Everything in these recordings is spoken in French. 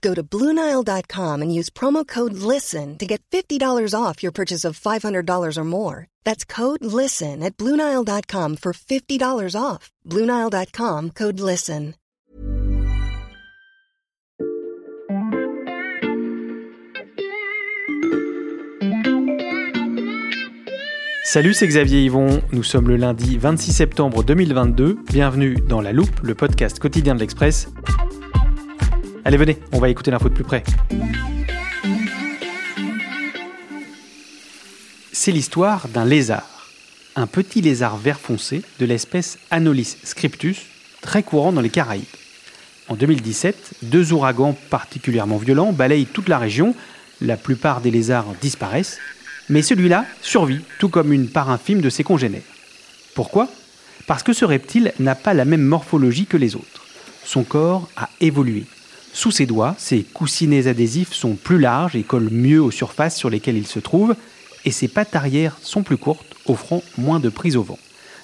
Go to Bluenile.com and use promo code LISTEN to get $50 off your purchase of $500 or more. That's code LISTEN at Bluenile.com for $50 off. Bluenile.com code LISTEN. Salut, c'est Xavier Yvon. Nous sommes le lundi 26 septembre 2022. Bienvenue dans La Loupe, le podcast quotidien de l'Express. Allez, venez, on va écouter l'info de plus près. C'est l'histoire d'un lézard. Un petit lézard vert foncé de l'espèce Anolis scriptus, très courant dans les Caraïbes. En 2017, deux ouragans particulièrement violents balayent toute la région. La plupart des lézards disparaissent, mais celui-là survit, tout comme une part infime de ses congénères. Pourquoi? Parce que ce reptile n'a pas la même morphologie que les autres. Son corps a évolué. Sous ses doigts, ses coussinets adhésifs sont plus larges et collent mieux aux surfaces sur lesquelles il se trouve, et ses pattes arrière sont plus courtes, offrant moins de prise au vent.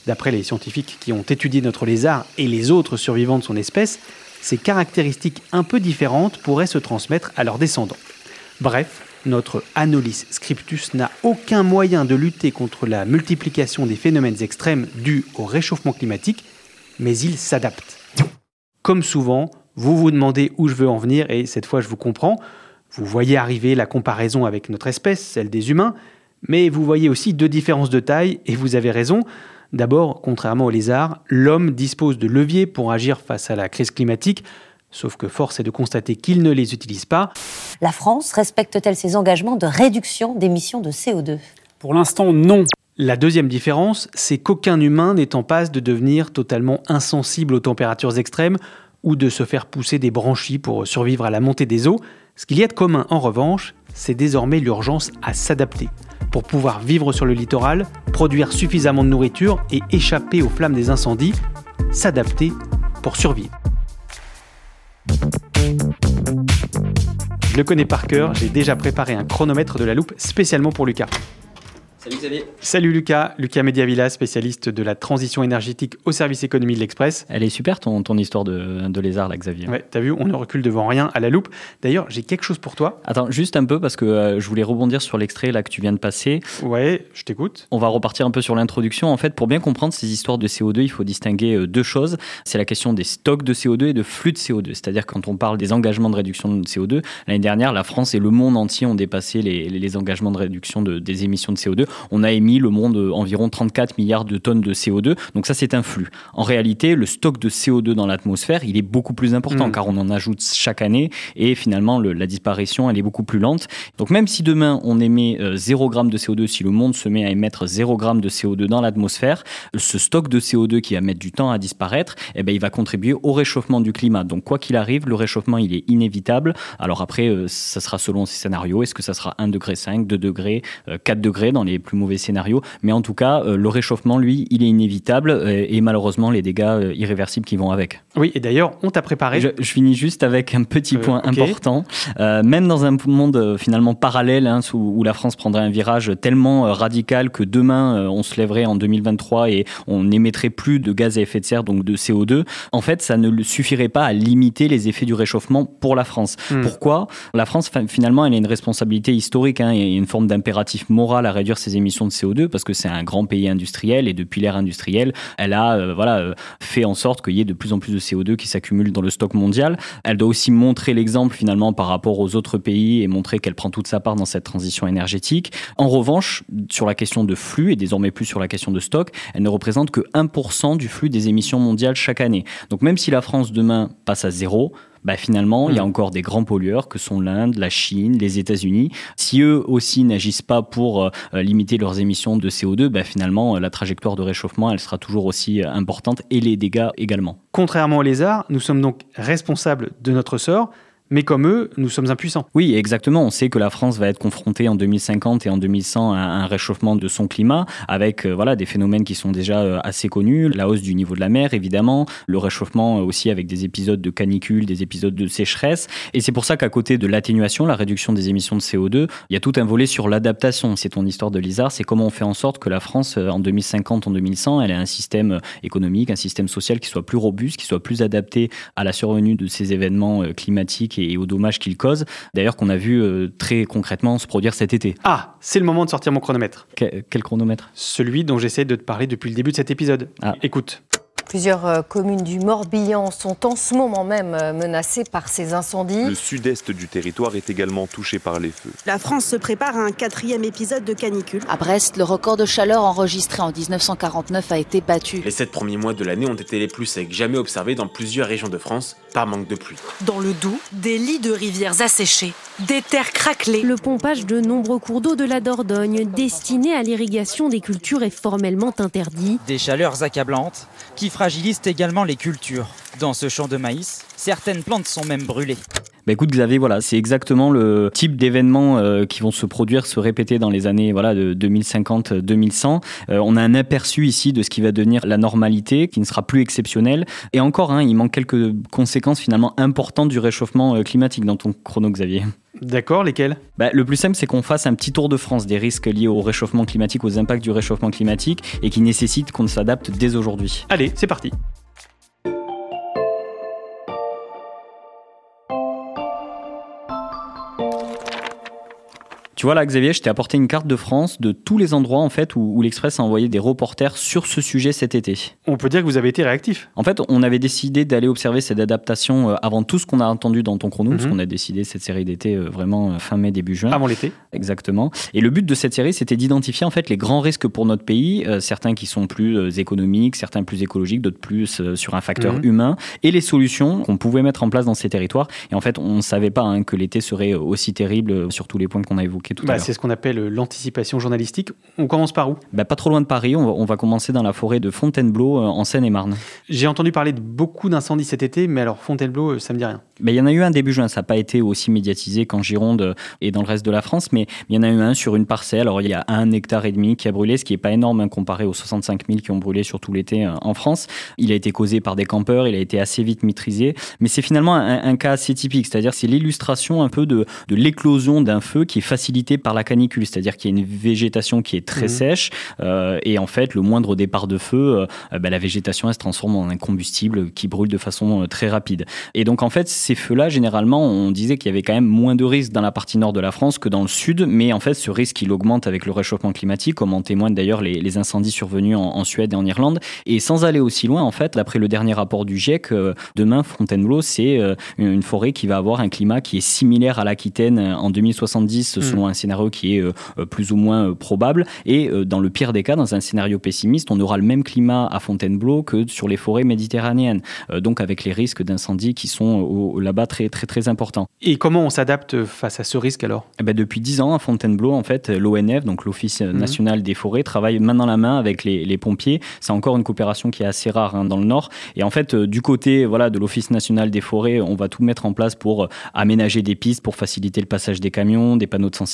D'après les scientifiques qui ont étudié notre lézard et les autres survivants de son espèce, ces caractéristiques un peu différentes pourraient se transmettre à leurs descendants. Bref, notre Anolis scriptus n'a aucun moyen de lutter contre la multiplication des phénomènes extrêmes dus au réchauffement climatique, mais il s'adapte. Comme souvent, vous vous demandez où je veux en venir et cette fois je vous comprends. Vous voyez arriver la comparaison avec notre espèce, celle des humains, mais vous voyez aussi deux différences de taille et vous avez raison. D'abord, contrairement aux lézards, l'homme dispose de leviers pour agir face à la crise climatique, sauf que force est de constater qu'il ne les utilise pas. La France respecte-t-elle ses engagements de réduction d'émissions de CO2 Pour l'instant, non. La deuxième différence, c'est qu'aucun humain n'est en passe de devenir totalement insensible aux températures extrêmes ou de se faire pousser des branchies pour survivre à la montée des eaux. Ce qu'il y a de commun, en revanche, c'est désormais l'urgence à s'adapter pour pouvoir vivre sur le littoral, produire suffisamment de nourriture et échapper aux flammes des incendies, s'adapter pour survivre. Je le connais par cœur, j'ai déjà préparé un chronomètre de la loupe spécialement pour Lucas. Salut Xavier. Salut Lucas, Lucas Mediavilla, spécialiste de la transition énergétique au service économie de l'Express. Elle est super ton, ton histoire de, de lézard là Xavier. Ouais, t'as vu, on ne recule devant rien à la loupe. D'ailleurs, j'ai quelque chose pour toi. Attends, juste un peu parce que euh, je voulais rebondir sur l'extrait là que tu viens de passer. Ouais, je t'écoute. On va repartir un peu sur l'introduction. En fait, pour bien comprendre ces histoires de CO2, il faut distinguer euh, deux choses. C'est la question des stocks de CO2 et de flux de CO2. C'est-à-dire quand on parle des engagements de réduction de CO2, l'année dernière, la France et le monde entier ont dépassé les, les engagements de réduction de, des émissions de CO2. On a émis le monde environ 34 milliards de tonnes de CO2. Donc ça, c'est un flux. En réalité, le stock de CO2 dans l'atmosphère, il est beaucoup plus important Mm. car on en ajoute chaque année et finalement, le- la disparition, elle est beaucoup plus lente. Donc même si demain, on émet euh, 0 g de CO2, si le monde se met à émettre 0 g de CO2 dans l'atmosphère, ce stock de CO2 qui va mettre du temps à disparaître, eh ben, il va contribuer au réchauffement du climat. Donc quoi qu'il arrive, le réchauffement, il est inévitable. Alors après, euh, ça sera selon ces scénarios. Est-ce que ça sera 1 degré 5, 2 degrés, euh, 4 degrés dans les plus mauvais scénarios Mais en tout cas, euh, le réchauffement, lui, il est inévitable euh, et malheureusement, les dégâts euh, irréversibles qui vont avec. Oui, et d'ailleurs, on t'a préparé. Je, je finis juste avec un petit point important. Même dans un monde finalement parallèle, hein, sous- où la France prendrait un virage tellement radical que demain on se lèverait en 2023 et on n'émettrait plus de gaz à effet de serre, donc de CO2, en fait, ça ne suffirait pas à limiter les effets du réchauffement pour la France. Hmm. Pourquoi? La France, fin- finalement, elle a une responsabilité historique hein, et une forme d'impératif moral à réduire ses émissions de CO2 parce que c'est un grand pays industriel et depuis l'ère industrielle, elle a euh, voilà, euh, fait en sorte qu'il y ait de plus en plus de CO2 qui s'accumule dans le stock mondial. Elle doit aussi montrer l'exemple finalement par rapport aux autres pays et montrer qu'elle prend toute sa part dans cette transition énergétique. En revanche, sur la question de flux et désormais plus sur la question de stock, elle ne représente que 1% du flux des émissions mondiales chaque année. Donc même si la France demain passe à zéro, bah finalement, il y a hmm. encore des grands pollueurs que sont l'Inde, la Chine, les États-Unis. Si eux aussi n'agissent pas pour euh, limiter leurs émissions de CO2, bah finalement, la trajectoire de réchauffement, elle sera toujours aussi euh, importante et les dégâts également. Contrairement aux lézards, nous sommes donc responsables de notre sort mais comme eux, nous sommes impuissants. Oui, exactement. On sait que la France va être confrontée en 2050 et en 2100 à un réchauffement de son climat, avec euh, voilà des phénomènes qui sont déjà euh, assez connus, la hausse du niveau de la mer, évidemment, le réchauffement euh, aussi avec des épisodes de canicule, des épisodes de sécheresse. Et c'est pour ça qu'à côté de l'atténuation, la réduction des émissions de CO2, il y a tout un volet sur l'adaptation. C'est ton histoire de Lizard, c'est comment on fait en sorte que la France, en 2050, en 2100, elle ait un système économique, un système social qui soit plus robuste, qui soit plus adapté à la survenue de ces événements climatiques et, aux dommages qu'il cause. D'ailleurs, qu'on a vu euh, très concrètement se produire cet été. Ah, c'est le moment de sortir mon chronomètre. quel chronomètre? Celui dont j'essaie de te parler depuis le début de cet épisode. Ah. Écoute. Plusieurs euh, communes du Morbihan sont en ce moment même euh, menacées par ces incendies. Le sud-est du territoire est également touché par les feux. La France se prépare à un quatrième épisode de canicule. À Brest, le record de chaleur enregistré en 1949 a été battu. Les sept premiers mois de l'année ont été les plus secs jamais observés dans plusieurs régions de France par manque de pluie. Dans le Doubs, des lits de rivières asséchés, des terres craquelées. Le pompage de nombreux cours d'eau de la Dordogne destinés à l'irrigation des cultures est formellement interdit. Des chaleurs accablantes qui fragilisent également les cultures. Dans ce champ de maïs, certaines plantes sont même brûlées. Bah écoute Xavier, voilà, c'est exactement le type d'événements euh, qui vont se produire, se répéter dans les années voilà de 2050-2100. Euh, on a un aperçu ici de ce qui va devenir la normalité, qui ne sera plus exceptionnel. Et encore, hein, il manque quelques conséquences finalement importantes du réchauffement euh, climatique dans ton chrono, Xavier. D'accord, lesquels bah, Le plus simple, c'est qu'on fasse un petit tour de France des risques liés au réchauffement climatique, aux impacts du réchauffement climatique, et qui nécessitent qu'on s'adapte dès aujourd'hui. Allez, c'est parti. Tu vois là, Xavier, je t'ai apporté une carte de France de tous les endroits en fait où, l'Express a envoyé des reporters sur ce sujet cet été. On peut dire que vous avez été réactif. En fait, on avait décidé d'aller observer cette adaptation euh, avant tout ce qu'on a entendu dans ton chrono, parce mhm. qu'on a décidé cette série d'été euh, vraiment euh, fin mai, début juin. Avant l'été. Exactement. Et le but de cette série, c'était d'identifier en fait les grands risques pour notre pays, certains qui sont plus économiques, certains plus écologiques, d'autres plus sur un facteur mhm. humain, et les solutions qu'on pouvait mettre en place dans ces territoires. Et en fait, on ne savait pas hein, que l'été serait aussi terrible sur tous les points qu'on a évoqués bah, c'est ce qu'on appelle euh, l'anticipation journalistique. On commence par où? Bah, Pas trop loin de Paris. On va, commencer dans la forêt de Fontainebleau, euh, en Seine-et-Marne. J'ai entendu parler de beaucoup d'incendies cet été, mais alors Fontainebleau, euh, ça me dit rien. Bah, il y en a eu un début juin. Ça n'a pas été aussi médiatisé qu'en Gironde et dans le reste de la France, mais il y en a eu un sur une parcelle. Alors il y a un hectare et demi qui a brûlé, ce qui n'est pas énorme hein, comparé aux 65 000 qui ont brûlé sur tout l'été en France. Il a été causé par des campeurs, il a été assez vite maîtrisé, mais c'est finalement un, cas assez typique. C'est-à-dire c'est l'illustration un peu de, de l'éclosion d'un feu qui est facilité par la canicule, c'est-à-dire qu'il y a une végétation qui est très mmh. sèche euh, et en fait le moindre départ de feu, euh, bah, la végétation elle se transforme en un combustible qui brûle de façon euh, très rapide. Et donc en fait ces feux-là généralement on disait qu'il y avait quand même moins de risques dans la partie nord de la France que dans le sud, mais en fait ce risque il augmente avec le réchauffement climatique, comme en témoignent d'ailleurs les, incendies survenus en, Suède et en Irlande. Et sans aller aussi loin en fait, d'après le dernier rapport du GIEC, demain Fontainebleau c'est une forêt qui va avoir un climat qui est similaire à l'Aquitaine en 2070 mmh. selon un scénario qui est euh, euh, plus ou moins euh, probable. Et dans le pire des cas, dans un scénario pessimiste, on aura le même climat à Fontainebleau que sur les forêts méditerranéennes. donc avec les risques d'incendie qui sont là-bas très très très importants. Et comment on s'adapte face à ce risque alors? Eh ben Depuis 10 ans à Fontainebleau, en fait, l'ONF, donc l'Office mhm. national des forêts, travaille main dans la main avec les, pompiers. C'est encore une coopération qui est assez rare hein, dans le Nord. Et en fait, du côté voilà, de l'Office national des forêts, on va tout mettre en place pour aménager des pistes, pour faciliter le passage des camions, des panneaux de sensibilisation.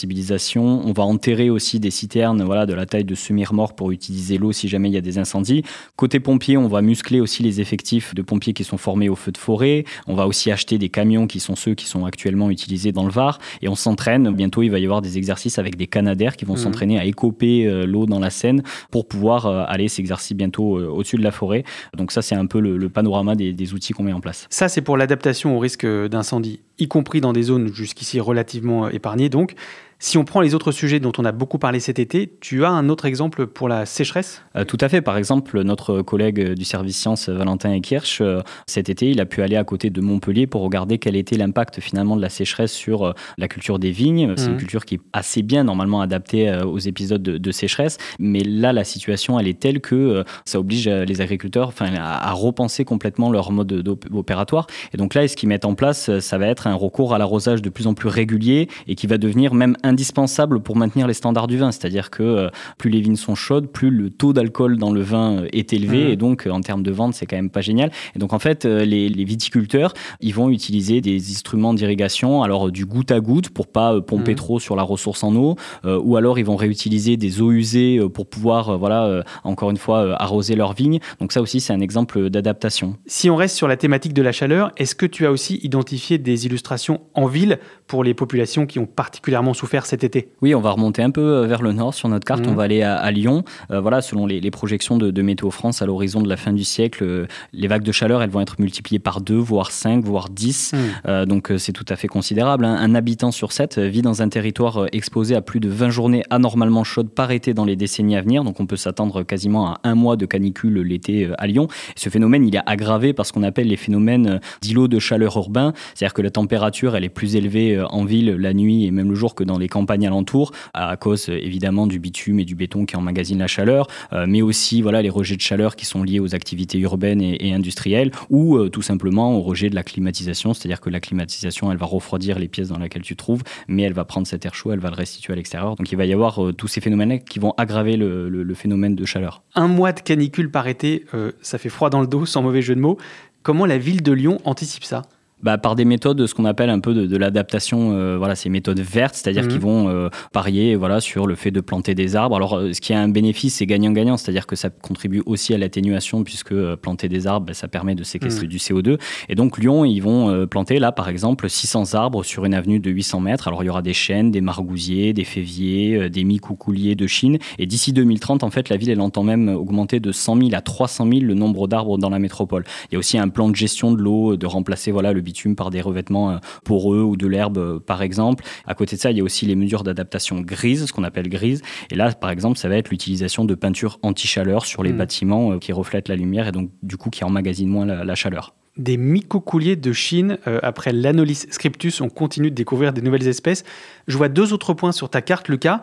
On va enterrer aussi des citernes voilà, de la taille de semi-remorque pour utiliser l'eau si jamais il y a des incendies. Côté pompiers, on va muscler aussi les effectifs de pompiers qui sont formés au feu de forêt. On va aussi acheter des camions qui sont ceux qui sont actuellement utilisés dans le Var. Et on s'entraîne. Bientôt, il va y avoir des exercices avec des canadaires qui vont mmh. s'entraîner à écoper euh, l'eau dans la Seine pour pouvoir euh, aller s'exercer bientôt euh, au-dessus de la forêt. Donc ça, c'est un peu le, panorama des, des outils qu'on met en place. Ça, c'est pour l'adaptation au risque d'incendie, y compris dans des zones jusqu'ici relativement épargnées. Donc, Si on prend les autres sujets dont on a beaucoup parlé cet été, tu as un autre exemple pour la sécheresse? Euh, Tout à fait. Par exemple, notre collègue du service sciences, Valentin Ekirch, euh, cet été, il a pu aller à côté de Montpellier pour regarder quel était l'impact finalement de la sécheresse sur euh, la culture des vignes. C'est une mmh. culture qui est assez bien normalement adaptée aux épisodes de, sécheresse. Mais là, la situation, elle est telle que ça oblige les agriculteurs enfin, à, repenser complètement leur mode opératoire. Et donc là, ce qu'ils mettent en place, ça va être un recours à l'arrosage de plus en plus régulier et qui va devenir même un indispensable pour maintenir les standards du vin. C'est-à-dire que euh, plus les vignes sont chaudes, plus le taux d'alcool dans le vin euh, est élevé. Mmh. Et donc, euh, en termes de vente, c'est quand même pas génial. Et donc, en fait, les, viticulteurs, ils vont utiliser des instruments d'irrigation, alors du goutte à goutte pour pas pomper mmh. trop sur la ressource en eau, ou alors ils vont réutiliser des eaux usées pour pouvoir, voilà, encore une fois, arroser leurs vignes. Donc ça aussi, c'est un exemple d'adaptation. Si on reste sur la thématique de la chaleur, est-ce que tu as aussi identifié des illustrations en ville pour les populations qui ont particulièrement souffert cet été Oui, on va remonter un peu euh, vers le nord sur notre carte. On mmh. va aller à, Lyon. Euh, voilà, selon les, projections de, Météo France, à l'horizon de la fin du siècle, euh, les vagues de chaleur, elles vont être multipliées par 2, voire 5, voire 10. Mmh. donc c'est tout à fait considérable. Hein. Un habitant sur 7 vit dans un territoire exposé à plus de 20 journées anormalement chaudes par été dans les décennies à venir. Donc on peut s'attendre quasiment à un mois de canicule l'été à Lyon. ce phénomène, il est aggravé par ce qu'on appelle les phénomènes d'îlots de chaleur urbain. C'est-à-dire que la température, elle est plus élevée en ville la nuit et même le jour que dans les campagnes alentours, à cause évidemment du bitume et du béton qui emmagasinent la chaleur, euh, mais aussi voilà les rejets de chaleur qui sont liés aux activités urbaines et, industrielles, ou euh, tout simplement au rejet de la climatisation, c'est-à-dire que la climatisation, elle va refroidir les pièces dans lesquelles tu trouves, mais elle va prendre cet air chaud, elle va le restituer à l'extérieur. Donc il va y avoir euh, tous ces phénomènes qui vont aggraver le, phénomène de chaleur. Un mois de canicule par été, ça fait froid dans le dos, sans mauvais jeu de mots. Comment la ville de Lyon anticipe ça? Bah, par des méthodes, ce qu'on appelle un peu de, de l'adaptation, euh, voilà, ces méthodes vertes, c'est-à-dire qu'ils mhm. vont euh, parier voilà, sur le fait de planter des arbres. Alors, euh, ce qui a un bénéfice, c'est gagnant-gagnant, c'est-à-dire que ça contribue aussi à l'atténuation, puisque planter des arbres, bah, ça permet de séquestrer mhm. du CO2. Et donc, Lyon, ils vont planter, là, par exemple, 600 arbres sur une avenue de 800 mètres. Alors, il y aura des chênes, des margousiers, des féviers, des micoucouliers de Chine. Et d'ici 2030, en fait, la ville, elle entend même augmenter de 100 000 à 300 000 le nombre d'arbres dans la métropole. Il y a aussi un plan de gestion de l'eau, de remplacer voilà, le bitume par des revêtements euh, poreux ou de l'herbe, euh, par exemple. À côté de ça, il y a aussi les mesures d'adaptation grises, ce qu'on appelle grises. Et là, par exemple, ça va être l'utilisation de peinture anti-chaleur sur les mmh. bâtiments euh, qui reflètent la lumière et donc, du coup, qui emmagasinent moins la, chaleur des mycocouliers de Chine. après l'Anolis scriptus, on continue de découvrir des nouvelles espèces. Je vois deux autres points sur ta carte, Lucas.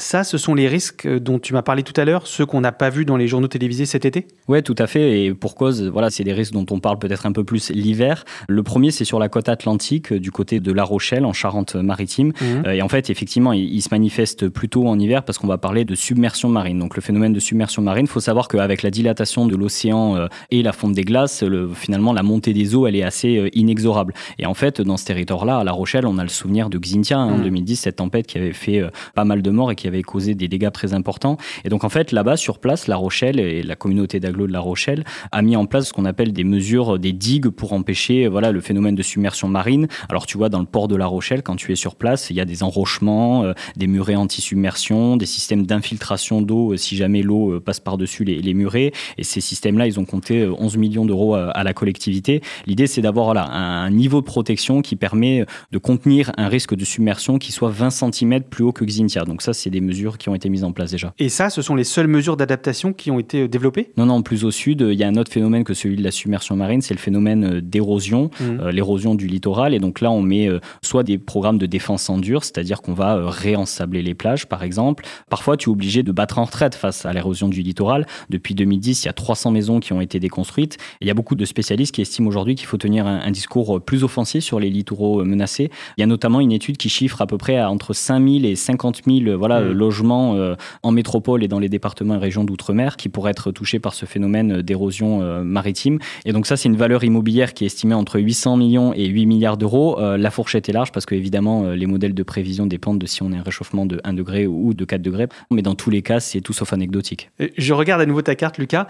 Ça, ce sont les risques dont tu m'as parlé tout à l'heure, ceux qu'on n'a pas vus dans les journaux télévisés cet été? Oui, tout à fait. Et pour cause, voilà, c'est des risques dont on parle peut-être un peu plus l'hiver. Le premier, c'est sur la côte atlantique, du côté de La Rochelle, en Charente-Maritime. Mmh. Euh, et en fait, effectivement, il, se manifeste plutôt en hiver parce qu'on va parler de submersion marine. Donc, le phénomène de submersion marine, il faut savoir qu'avec la dilatation de l'océan euh, et la fonte des glaces, finalement, la montée des eaux, elle est assez euh, inexorable. Et en fait, dans ce territoire-là, à La Rochelle, on a le souvenir de Xintia, hein, en 2010, mmh. cette tempête qui avait fait pas mal de morts et qui avait causé des dégâts très importants. Et donc en fait, là-bas, sur place, La Rochelle et la communauté d'agglo de La Rochelle a mis en place ce qu'on appelle des mesures, des digues pour empêcher voilà, le phénomène de submersion marine. Alors tu vois, dans le port de La Rochelle, quand tu es sur place, il y a des enrochements, euh, des murets anti-submersion, des systèmes d'infiltration d'eau euh, si jamais l'eau euh, passe par-dessus les, les, murets. Et ces systèmes-là, ils ont compté 11 millions d'euros à, la collectivité. L'idée, c'est d'avoir voilà, un, niveau de protection qui permet de contenir un risque de submersion qui soit 20 cm plus haut que Xintia. Donc ça, c'est des mesures qui ont été mises en place déjà. Et ça, ce sont les seules mesures d'adaptation qui ont été euh, développées? Non, non, plus au sud, il y a un autre phénomène que celui de la submersion marine, c'est le phénomène euh, d'érosion, mmh. euh, l'érosion du littoral. Et donc là, on met soit des programmes de défense en dur, c'est-à-dire qu'on va réensabler les plages, par exemple. Parfois, tu es obligé de battre en retraite face à l'érosion du littoral. Depuis 2010, il y a 300 maisons qui ont été déconstruites. il y a beaucoup de spécialistes qui estiment aujourd'hui qu'il faut tenir un, un, discours plus offensif sur les littoraux menacés. Il y a notamment une étude qui chiffre à peu près à entre 5000 et 50 000 voilà, mmh. logements euh, en métropole et dans les départements et régions d'outre-mer qui pourraient être touchés par ce phénomène d'érosion euh, maritime. Et donc ça, c'est une valeur immobilière qui est estimée entre 800 millions et 8 milliards d'euros. Euh, la fourchette est large parce que évidemment, les modèles de prévision dépendent de si on a un réchauffement de 1 degré ou de 4 degrés. Mais dans tous les cas, c'est tout sauf anecdotique. Je regarde à nouveau ta carte, Lucas.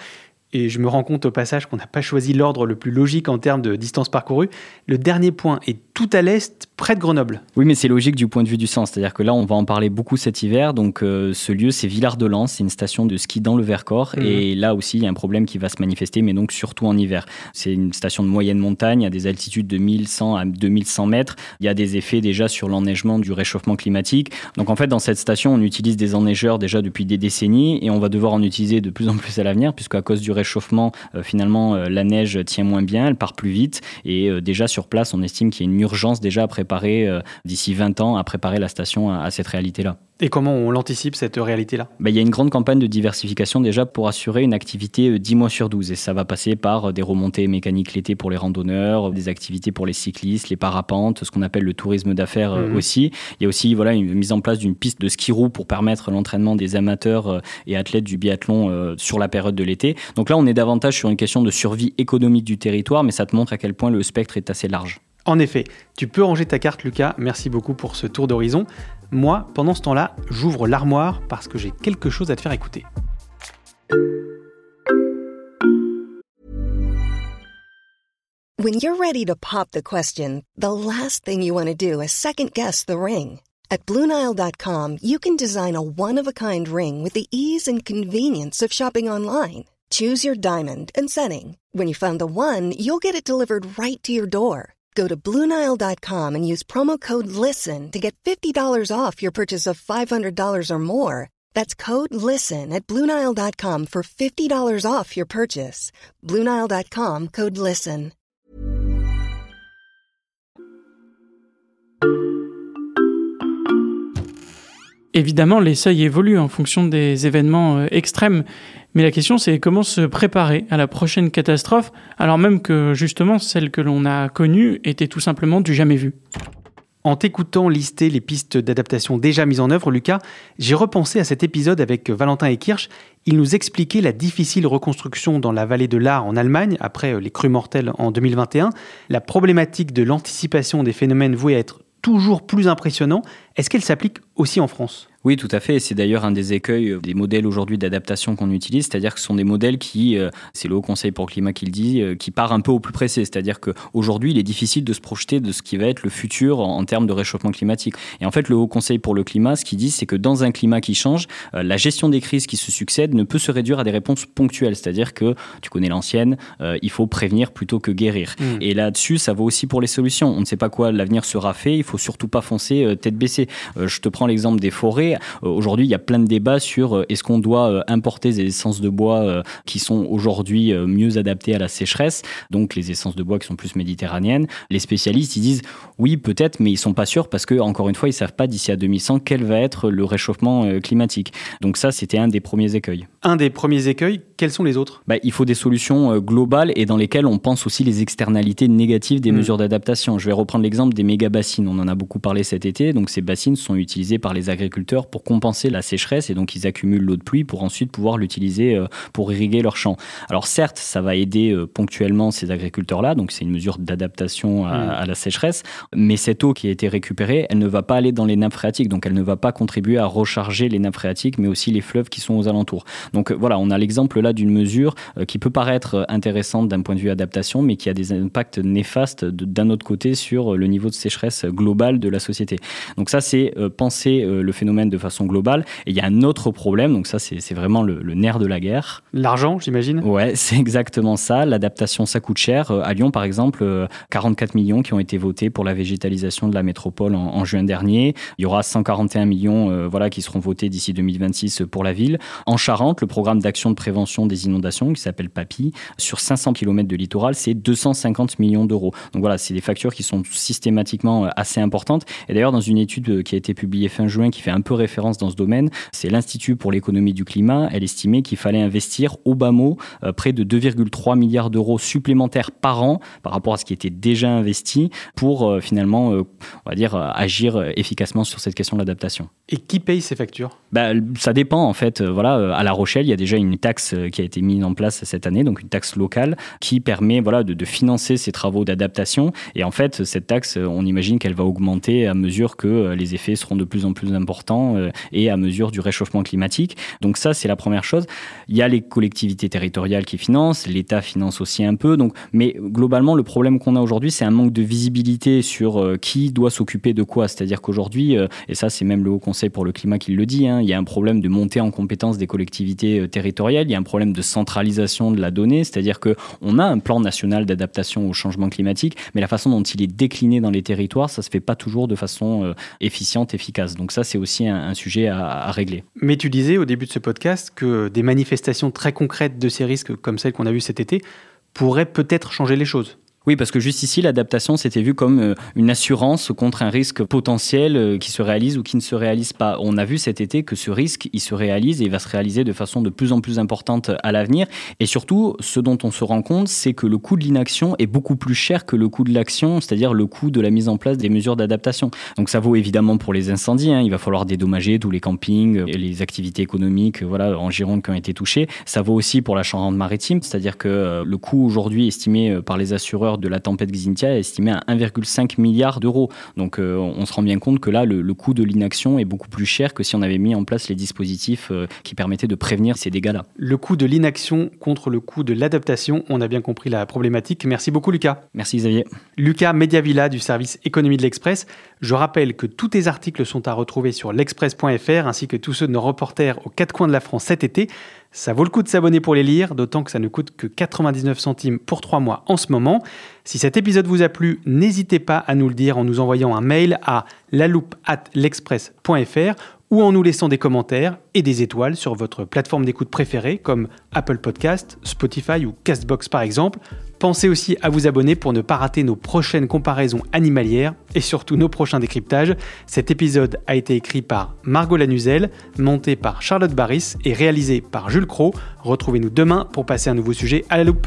Et je me rends compte au passage qu'on n'a pas choisi l'ordre le plus logique en termes de distance parcourue. Le dernier point est tout à l'est, près de Grenoble. Oui, mais c'est logique du point de vue du sens. C'est-à-dire que là, on va en parler beaucoup cet hiver. Donc, euh, ce lieu, c'est Villard-de-Lans. C'est une station de ski dans le Vercors. Mhm. Et là aussi, il y a un problème qui va se manifester, mais donc surtout en hiver. C'est une station de moyenne montagne, à des altitudes de 1100 à 2100 mètres. Il y a des effets déjà sur l'enneigement du réchauffement climatique. Donc, en fait, dans cette station, on utilise des enneigeurs déjà depuis des décennies et on va devoir en utiliser de plus en plus à l'avenir, puisque à cause du réchauffement, euh, finalement, euh, la neige tient moins bien, elle part plus vite. Et euh, déjà sur place, on estime qu'il y a une urgence déjà à préparer, d'ici 20 ans, à préparer la station à, à cette réalité-là. Et comment on l'anticipe, cette réalité-là? Ben, il y a une grande campagne de diversification déjà pour assurer une activité euh, 10 mois sur 12. Et ça va passer par euh, des remontées mécaniques l'été pour les randonneurs, des activités pour les cyclistes, les parapentes, ce qu'on appelle le tourisme d'affaires euh, Mhm. aussi. Il y a aussi voilà, une mise en place d'une piste de ski roue pour permettre l'entraînement des amateurs euh, et athlètes du biathlon euh, sur la période de l'été. Donc là, on est davantage sur une question de survie économique du territoire, mais ça te montre à quel point le spectre est assez large. En effet, tu peux ranger ta carte, Lucas. Merci beaucoup pour ce tour d'horizon. Moi, pendant ce temps-là, j'ouvre l'armoire parce que j'ai quelque chose à te faire écouter. When you're ready to pop the question, the last thing you want to do is second guess the ring. At Bluenile.com, you can design a one of a kind ring with the ease and convenience of shopping online. Choose your diamond and setting. When you find the one, you'll get it delivered right to your door. Go to Bluenile.com and use promo code LISTEN to get $50 off your purchase of $500 or more. That's code LISTEN at Bluenile.com for $50 off your purchase. Bluenile.com code LISTEN. Évidemment, les seuils évoluent en fonction des événements euh, extrêmes, mais la question c'est comment se préparer à la prochaine catastrophe, alors même que justement celle que l'on a connue était tout simplement du jamais vu. En t'écoutant lister les pistes d'adaptation déjà mises en œuvre, Lucas, j'ai repensé à cet épisode avec Valentin et Kirsch. Il nous expliquait la difficile reconstruction dans la vallée de l'Ar en Allemagne, après les crues mortelles en 2021, la problématique de l'anticipation des phénomènes voués à être toujours plus impressionnants. Est-ce qu'elle s'applique aussi en France? Oui, tout à fait. C'est d'ailleurs un des écueils des modèles aujourd'hui d'adaptation qu'on utilise, c'est-à-dire que ce sont des modèles qui, euh, c'est le Haut Conseil pour le climat qui le dit, euh, qui part un peu au plus pressé. C'est-à-dire qu'aujourd'hui, il est difficile de se projeter de ce qui va être le futur en, en termes de réchauffement climatique. Et en fait, le Haut Conseil pour le climat, ce qu'il dit, c'est que dans un climat qui change, euh, la gestion des crises qui se succèdent ne peut se réduire à des réponses ponctuelles. C'est-à-dire que, tu connais l'ancienne, euh, il faut prévenir plutôt que guérir. Mm. Et là-dessus, ça vaut aussi pour les solutions. On ne sait pas quoi l'avenir sera fait, il faut surtout pas foncer euh, tête baissée. Euh, je te prends l'exemple des forêts. Euh, aujourd'hui, il y a plein de débats sur euh, est-ce qu'on doit euh, importer des essences de bois qui sont aujourd'hui mieux adaptées à la sécheresse, donc les essences de bois qui sont plus méditerranéennes. Les spécialistes, ils disent oui, peut-être, mais ils sont pas sûrs parce que, encore une fois, ils savent pas d'ici à 2100 quel va être le réchauffement climatique. Donc ça, c'était un des premiers écueils. Un des premiers écueils, quels sont les autres? Bah, Il faut des solutions euh, globales et dans lesquelles on pense aussi les externalités négatives des Mm. mesures d'adaptation. Je vais reprendre l'exemple des méga bassines. On en a beaucoup parlé cet été. Donc ces bassines sont utilisées par les agriculteurs pour compenser la sécheresse et donc ils accumulent l'eau de pluie pour ensuite pouvoir l'utiliser euh, pour irriguer leurs champs. Alors certes, ça va aider euh, ponctuellement ces agriculteurs-là, donc c'est une mesure d'adaptation à, Mm. à la sécheresse, mais cette eau qui a été récupérée, elle ne va pas aller dans les nappes phréatiques, donc elle ne va pas contribuer à recharger les nappes phréatiques, mais aussi les fleuves qui sont aux alentours. Donc voilà, on a l'exemple là d'une mesure euh, qui peut paraître euh, intéressante d'un point de vue adaptation, mais qui a des impacts néfastes d'un autre côté sur euh, le niveau de sécheresse global de la société. Donc ça, c'est penser le phénomène de façon globale. Et il y a un autre problème, donc ça, c'est vraiment le, le nerf de la guerre. L'argent, j'imagine? Ouais, c'est exactement ça. L'adaptation, ça coûte cher. À Lyon, par exemple, euh, 44 millions qui ont été votés pour la végétalisation de la métropole en, en juin dernier. Il y aura 141 millions euh, voilà, qui seront votés d'ici 2026 pour la ville. En Charente, le programme d'action de prévention des inondations, qui s'appelle PAPI, sur 500 km de littoral, c'est 250 millions d'euros. Donc voilà, c'est des factures qui sont systématiquement euh, assez importantes. Et d'ailleurs, dans une étude euh, qui a été publiée fin juin, qui fait un peu référence dans ce domaine, c'est l'Institut pour l'économie du climat. Elle estimait qu'il fallait investir au bas mot euh, près de 2,3 milliards d'euros supplémentaires par an par rapport à ce qui était déjà investi pour euh, finalement, euh, on va dire, agir efficacement sur cette question de l'adaptation. Et qui paye ces factures? Bah, ça dépend en fait. Voilà, à La Rochelle, il y a déjà une taxe qui a été mise en place cette année, donc une taxe locale qui permet voilà, de, financer ces travaux d'adaptation. Et en fait, cette taxe, on imagine qu'elle va augmenter à mesure que les effets seront de plus en plus importants et à mesure du réchauffement climatique. Donc ça, c'est la première chose. Il y a les collectivités territoriales qui financent, l'État finance aussi un peu. Donc, mais globalement, le problème qu'on a aujourd'hui, c'est un manque de visibilité sur euh, qui doit s'occuper de quoi. C'est-à-dire qu'aujourd'hui, euh, et ça c'est même le Haut Conseil pour le climat qui le dit, hein, il y a un problème de montée en compétence des collectivités euh, territoriales, il y a un problème de centralisation de la donnée, c'est-à-dire qu'on a un plan national d'adaptation au changement climatique, mais la façon dont il est décliné dans les territoires, ça se fait pas toujours de façon efficiente, efficace. Donc ça, c'est aussi un, sujet à, à régler. Mais tu disais au début de ce podcast que des manifestations très concrètes de ces risques, comme celles qu'on a vues cet été, pourraient peut-être changer les choses. Oui, parce que juste ici, l'adaptation, c'était vu comme euh, une assurance contre un risque potentiel euh, qui se réalise ou qui ne se réalise pas. On a vu cet été que ce risque, il se réalise et il va se réaliser de façon de plus en plus importante à l'avenir. Et surtout, ce dont on se rend compte, c'est que le coût de l'inaction est beaucoup plus cher que le coût de l'action, c'est-à-dire le coût de la mise en place des mesures d'adaptation. Donc ça vaut évidemment pour les incendies. Hein. Il va falloir dédommager tous les campings, et les activités économiques voilà, en Gironde qui ont été touchées. Ça vaut aussi pour la Charente-Maritime, c'est-à-dire que euh, le coût aujourd'hui estimé par les assureurs de la tempête Xynthia est estimé à 1,5 milliard d'euros. Donc euh, on se rend bien compte que là, le, coût de l'inaction est beaucoup plus cher que si on avait mis en place les dispositifs euh, qui permettaient de prévenir ces dégâts-là. Le coût de l'inaction contre le coût de l'adaptation, on a bien compris la problématique. Merci beaucoup Lucas. Merci Xavier. Lucas Mediavilla du service économie de l'Express. Je rappelle que tous tes articles sont à retrouver sur l'express.fr ainsi que tous ceux de nos reporters aux quatre coins de la France cet été. Ça vaut le coup de s'abonner pour les lire, d'autant que ça ne coûte que 99 centimes pour 3 mois en ce moment. Si cet épisode vous a plu, n'hésitez pas à nous le dire en nous envoyant un mail à l'express.fr ou en nous laissant des commentaires et des étoiles sur votre plateforme d'écoute préférée comme Apple Podcast, Spotify ou Castbox par exemple. Pensez aussi à vous abonner pour ne pas rater nos prochaines comparaisons animalières et surtout nos prochains décryptages. Cet épisode a été écrit par Margot Lanuzel, monté par Charlotte Barris et réalisé par Jules Cro. Retrouvez-nous demain pour passer un nouveau sujet à la loupe.